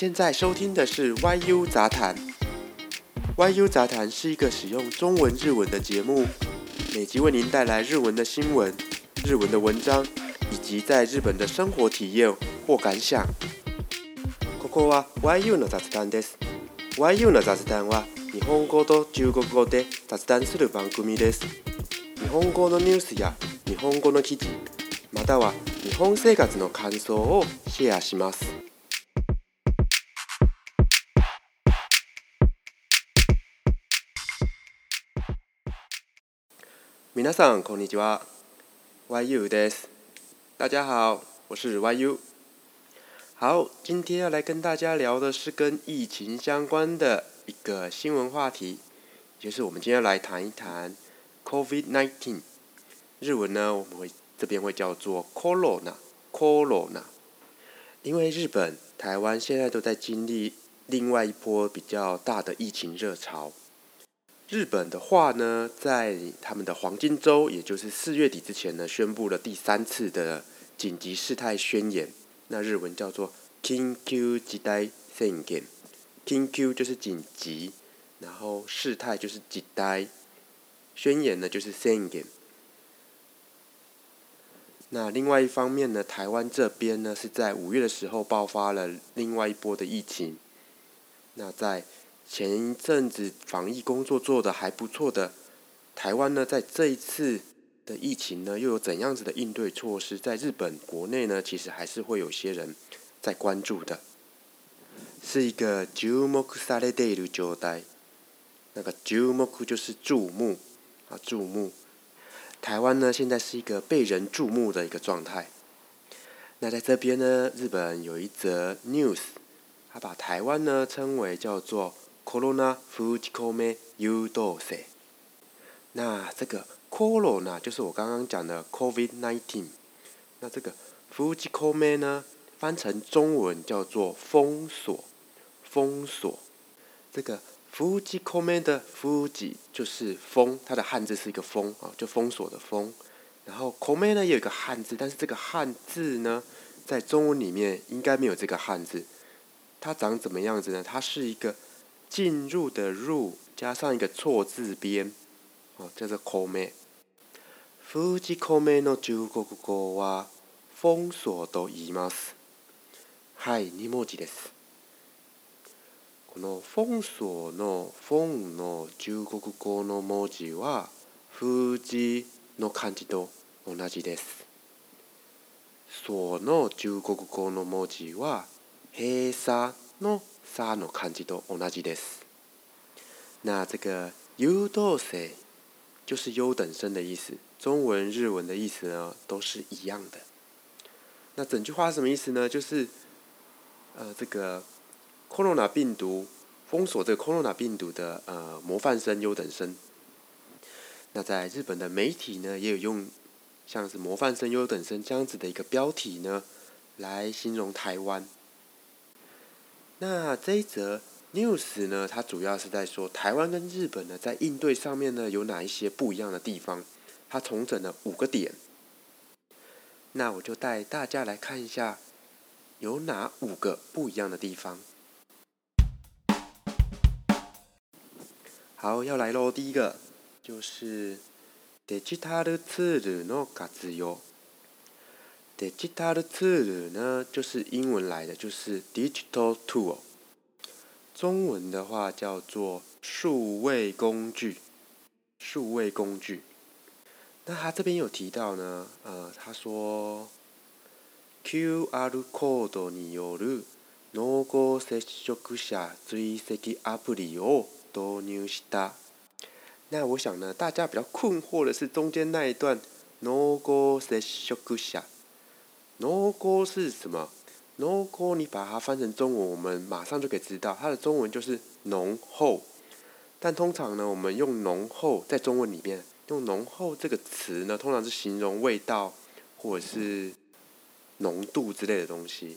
现在收听的是 YU 杂谈。YU 杂谈是一个使用中文、日文的节目，每集为您带来日文的新闻、日文的文章，以及在日本的生活体验或感想。ここは YU の雑談です。YU の雑談は日本語と中国語で雑談する番組です。日本語のニュースや日本語の記事、または日本生活の感想をシェアします。YU 大家好，我是 YU。好，今天要来跟大家聊的是跟疫情相关的一个新闻话题，也就是我们今天来谈一谈 COVID-19。日文呢，我们会这边会叫做 “Corona”，Corona。因为日本、台湾现在都在经历另外一波比较大的疫情热潮。日本的话呢，在他们的黄金周，也就是四月底之前呢，宣布了第三次的紧急事态宣言。那日文叫做 “kingu jitei s e n g e n k i n g u 就是紧急，然后事态就是 j i i 宣言呢就是 s e n m e n 那另外一方面呢，台湾这边呢是在五月的时候爆发了另外一波的疫情。那在前一阵子防疫工作做的还不错的，台湾呢，在这一次的疫情呢，又有怎样子的应对措施？在日本国内呢，其实还是会有些人在关注的，是一个ジュモクサレデル交代，那个ジュモ就是注目啊，注目，台湾呢，现在是一个被人注目的一个状态。那在这边呢，日本有一则 news，他把台湾呢称为叫做。Corona fuji k o m m n d 诱那这个 corona 就是我刚刚讲的 COVID nineteen。那这个 fuji k o m m 呢，翻成中文叫做封锁，封锁。这个 fuji k o m m 的 fuji 就是封，它的汉字是一个封啊，就封锁的封。然后 k o m m 呢有一个汉字，但是这个汉字呢，在中文里面应该没有这个汉字。它长怎么样子呢？它是一个。进入的入加上一个错字边，哦，这是口梅。封じ込の中国語は封鎖と言います。はい、2文字です。この封鎖の封の中国語の文字は封じの漢字と同じです。その中国語の文字は閉鎖のサの漢字と同じです。那这个優等生就是优等生的意思，中文、日文的意思呢都是一样的。那整句话什么意思呢？就是呃，这个 corona 病毒封锁这个 corona 病毒的呃模范生、优等生。那在日本的媒体呢，也有用像是模范生、优等生这样子的一个标题呢，来形容台湾。那这一则 news 呢，它主要是在说台湾跟日本呢，在应对上面呢，有哪一些不一样的地方？它重整了五个点。那我就带大家来看一下，有哪五个不一样的地方。好，要来喽，第一个就是 digital tools の活用。这吉他的词呢，就是英文来的，就是 digital tool。中文的话叫做数位工具，数位工具。那他这边有提到呢，呃，他说，QR c コードによる濃厚接触者追跡アプリを導入した。那我想呢，大家比较困惑的是中间那一段“濃厚接触者”。浓锅是什么？浓锅你把它翻成中文，我们马上就可以知道，它的中文就是浓厚。但通常呢，我们用浓厚在中文里面用浓厚这个词呢，通常是形容味道或者是浓度之类的东西。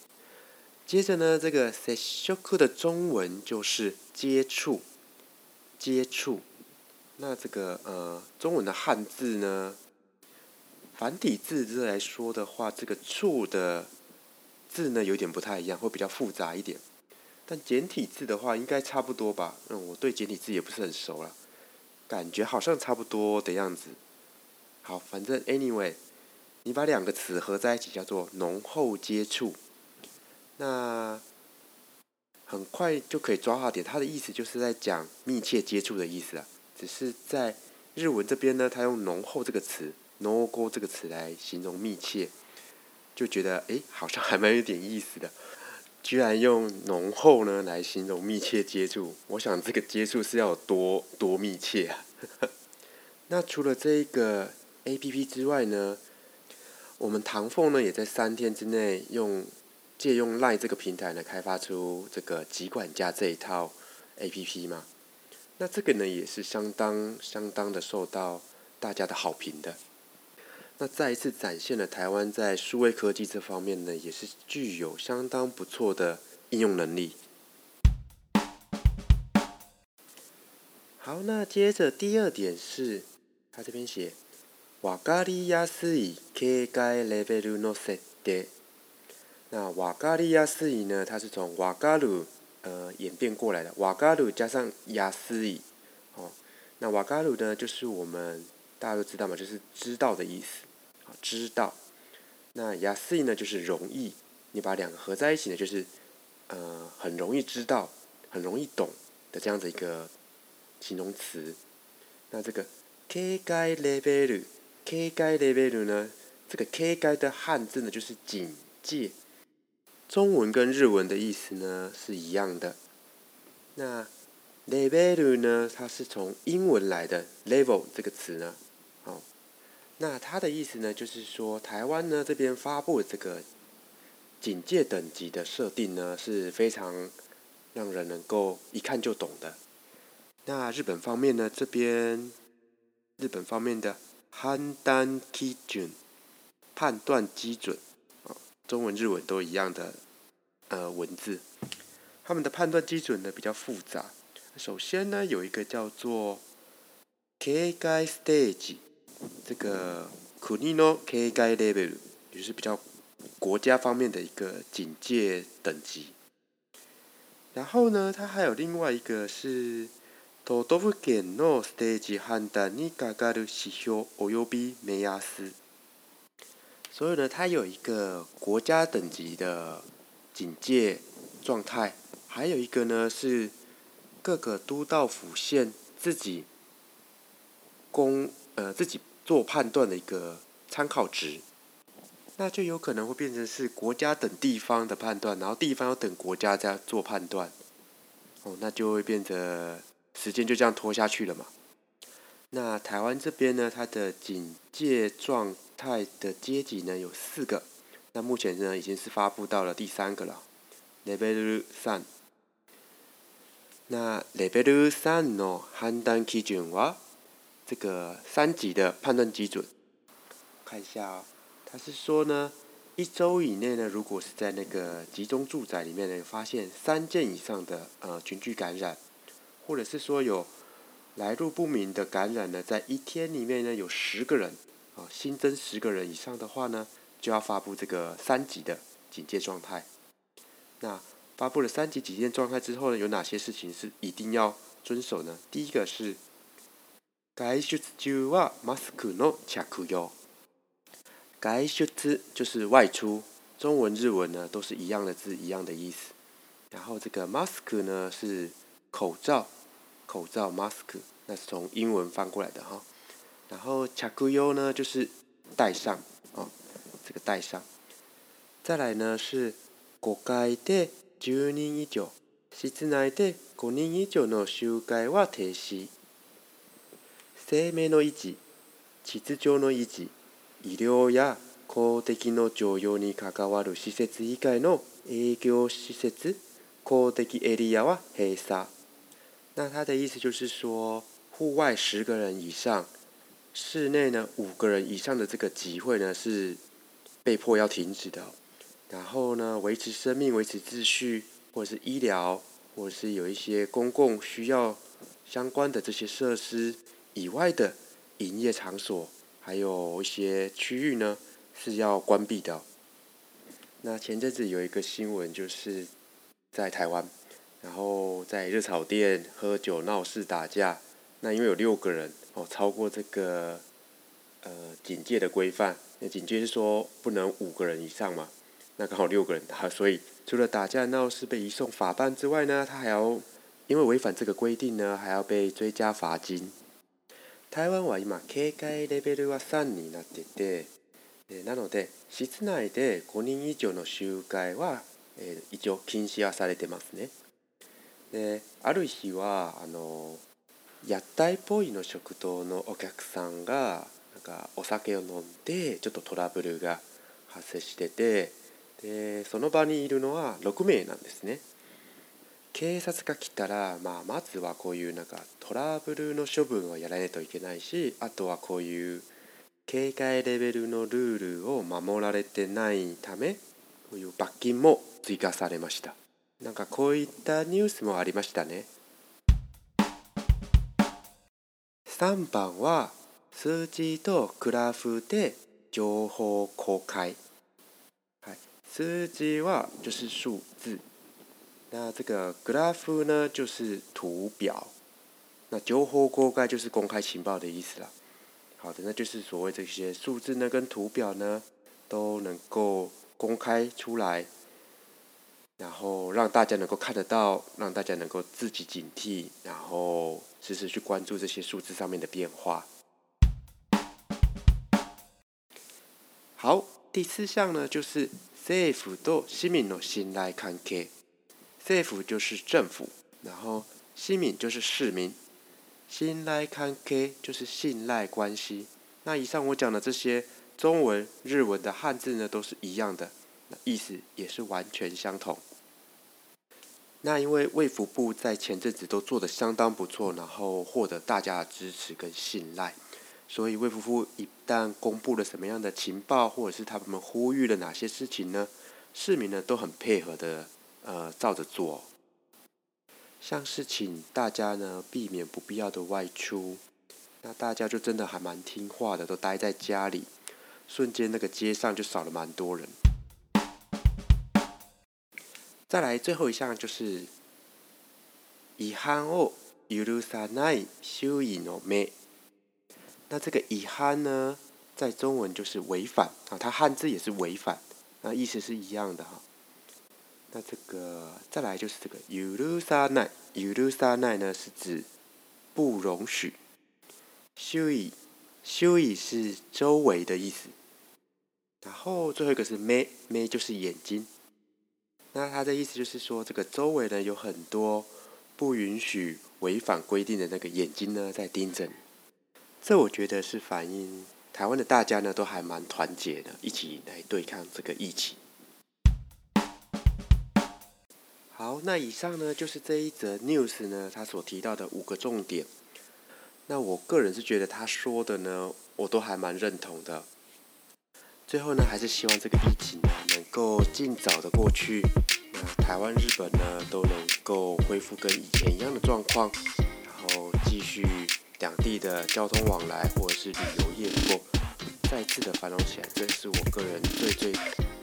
接着呢，这个 s e s h o k u 的中文就是接触，接触。那这个呃，中文的汉字呢？繁体字之来说的话，这个“处”的字呢，有点不太一样，会比较复杂一点。但简体字的话，应该差不多吧？嗯，我对简体字也不是很熟了，感觉好像差不多的样子。好，反正 anyway，你把两个词合在一起叫做“浓厚接触”。那很快就可以抓好点，它的意思就是在讲密切接触的意思啊。只是在日文这边呢，它用“浓厚”这个词。go” 这个词来形容密切，就觉得哎，好像还蛮有点意思的。居然用“浓厚”呢来形容密切接触，我想这个接触是要有多多密切啊！那除了这个 A P P 之外呢，我们唐凤呢也在三天之内用借用赖这个平台呢开发出这个集管家这一套 A P P 嘛。那这个呢也是相当相当的受到大家的好评的。那再一次展现了台湾在数位科技这方面呢，也是具有相当不错的应用能力。好，那接着第二点是，他这边写瓦加利亚斯以 K 加 levelu no sed。那瓦加利亚斯以呢，它是从瓦加鲁呃演变过来的，瓦加鲁加上亚斯以。哦，那瓦加鲁呢，就是我们。大家都知道嘛，就是知道的意思。知道，那雅思呢，就是容易。你把两个合在一起呢，就是呃很容易知道、很容易懂的这样的一个形容词。那这个 k a l e v e l k a level 呢，这个 k a 的汉字呢就是警戒，中文跟日文的意思呢是一样的。那 level 呢，它是从英文来的 level 这个词呢。好，那他的意思呢，就是说台湾呢这边发布这个警戒等级的设定呢，是非常让人能够一看就懂的。那日本方面呢这边，日本方面的判断基准，判断基准，哦，中文日文都一样的呃文字，他们的判断基准呢比较复杂。首先呢有一个叫做 k a Stage。这个 k u n i n o Kai Level” 就是比较国家方面的一个警戒等级。然后呢，它还有另外一个是 “Tottogin no Stage Handani Kagaru s h i o u Oyobi m e a s 所以呢，它有一个国家等级的警戒状态，还有一个呢是各个都道府县自己公呃自己。做判断的一个参考值，那就有可能会变成是国家等地方的判断，然后地方要等国家再做判断，哦，那就会变得时间就这样拖下去了嘛。那台湾这边呢，它的警戒状态的阶级呢有四个，那目前呢已经是发布到了第三个了，Level 3。那 Level 3の判断基準は这个三级的判断基准，看一下，它是说呢，一周以内呢，如果是在那个集中住宅里面呢，发现三件以上的呃群聚感染，或者是说有来路不明的感染呢，在一天里面呢有十个人啊新增十个人以上的话呢，就要发布这个三级的警戒状态。那发布了三级警戒状态之后呢，有哪些事情是一定要遵守呢？第一个是。外出中はマスクの着用。外出就是外出，中文、日文呢都是一样的字，一样的意思。然后这个マスク呢是口罩，口罩マスク，那是从英文翻过来的哈。然后着用呢就是戴上哦，这个戴上。再来呢是国内で10人以上、室内で5人以上の集会は停止。生命的位置、身长の維持、医療や公的の常用にかわる施設以外の営業施設、公的エリアは閉鎖。那他的意思就是说，户外十个人以上，室内呢五个人以上的这个集会呢是被迫要停止的。然后呢，维持生命、维持秩序，或者是医疗，或者是有一些公共需要相关的这些设施。以外的营业场所还有一些区域呢是要关闭的。那前阵子有一个新闻，就是在台湾，然后在热炒店喝酒闹事打架。那因为有六个人哦，超过这个呃警戒的规范，警戒是说不能五个人以上嘛。那刚好六个人打，所以除了打架闹事被移送法办之外呢，他还要因为违反这个规定呢，还要被追加罚金。台湾は今警戒レベルは3になっていてなので室内で5人以上の集会は、え一応禁止はされてますね。である日はあの屋台っぽいの食堂のお客さんがなんかお酒を飲んでちょっとトラブルが発生しててでその場にいるのは6名なんですね。警察が来たら、まあ、まずはこういうなんかトラブルの処分をやらないといけないしあとはこういう警戒レベルのルールを守られてないためこういう罰金も追加されましたなんかこういったニュースもありましたね3番は数字とグラフで情報公開、はい、数字は就是数字那这个 graph 呢，就是图表；那九火锅盖就是公开情报的意思啦。好的，那就是所谓这些数字呢，跟图表呢，都能够公开出来，然后让大家能够看得到，让大家能够自己警惕，然后时时去关注这些数字上面的变化。好，第四项呢，就是政府对市民的信赖关切。政府就是政府，然后市民就是市民，信赖関係就是信赖关系。那以上我讲的这些中文、日文的汉字呢，都是一样的，意思也是完全相同。那因为卫福部在前阵子都做的相当不错，然后获得大家的支持跟信赖，所以卫福部一旦公布了什么样的情报，或者是他们呼吁了哪些事情呢，市民呢都很配合的。呃，照着做，像是请大家呢避免不必要的外出，那大家就真的还蛮听话的，都待在家里，瞬间那个街上就少了蛮多人。再来最后一项就是，違反を許さない守意の目。那这个違反呢，在中文就是违反啊，它汉字也是违反，那意思是一样的哈。那这个再来就是这个“ s a n 尤路沙 s a n a i 呢是指不容许。“修以”“修以”是周围的意思。然后最后一个是 “may”，“may” 就是眼睛。那它的意思就是说，这个周围呢有很多不允许违反规定的那个眼睛呢在盯着你。这我觉得是反映台湾的大家呢都还蛮团结的，一起来对抗这个疫情。好，那以上呢就是这一则 news 呢，他所提到的五个重点。那我个人是觉得他说的呢，我都还蛮认同的。最后呢，还是希望这个疫情呢能够尽早的过去，那台湾、日本呢都能够恢复跟以前一样的状况，然后继续两地的交通往来或者是旅游业能够再次的繁荣起来，这是我个人最最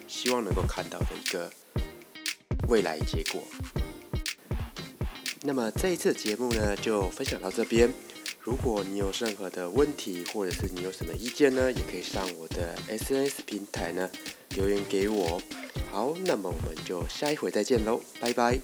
希望能够看到的一个。未来结果。那么这一次节目呢，就分享到这边。如果你有任何的问题，或者是你有什么意见呢，也可以上我的 SNS 平台呢留言给我。好，那么我们就下一回再见喽，拜拜。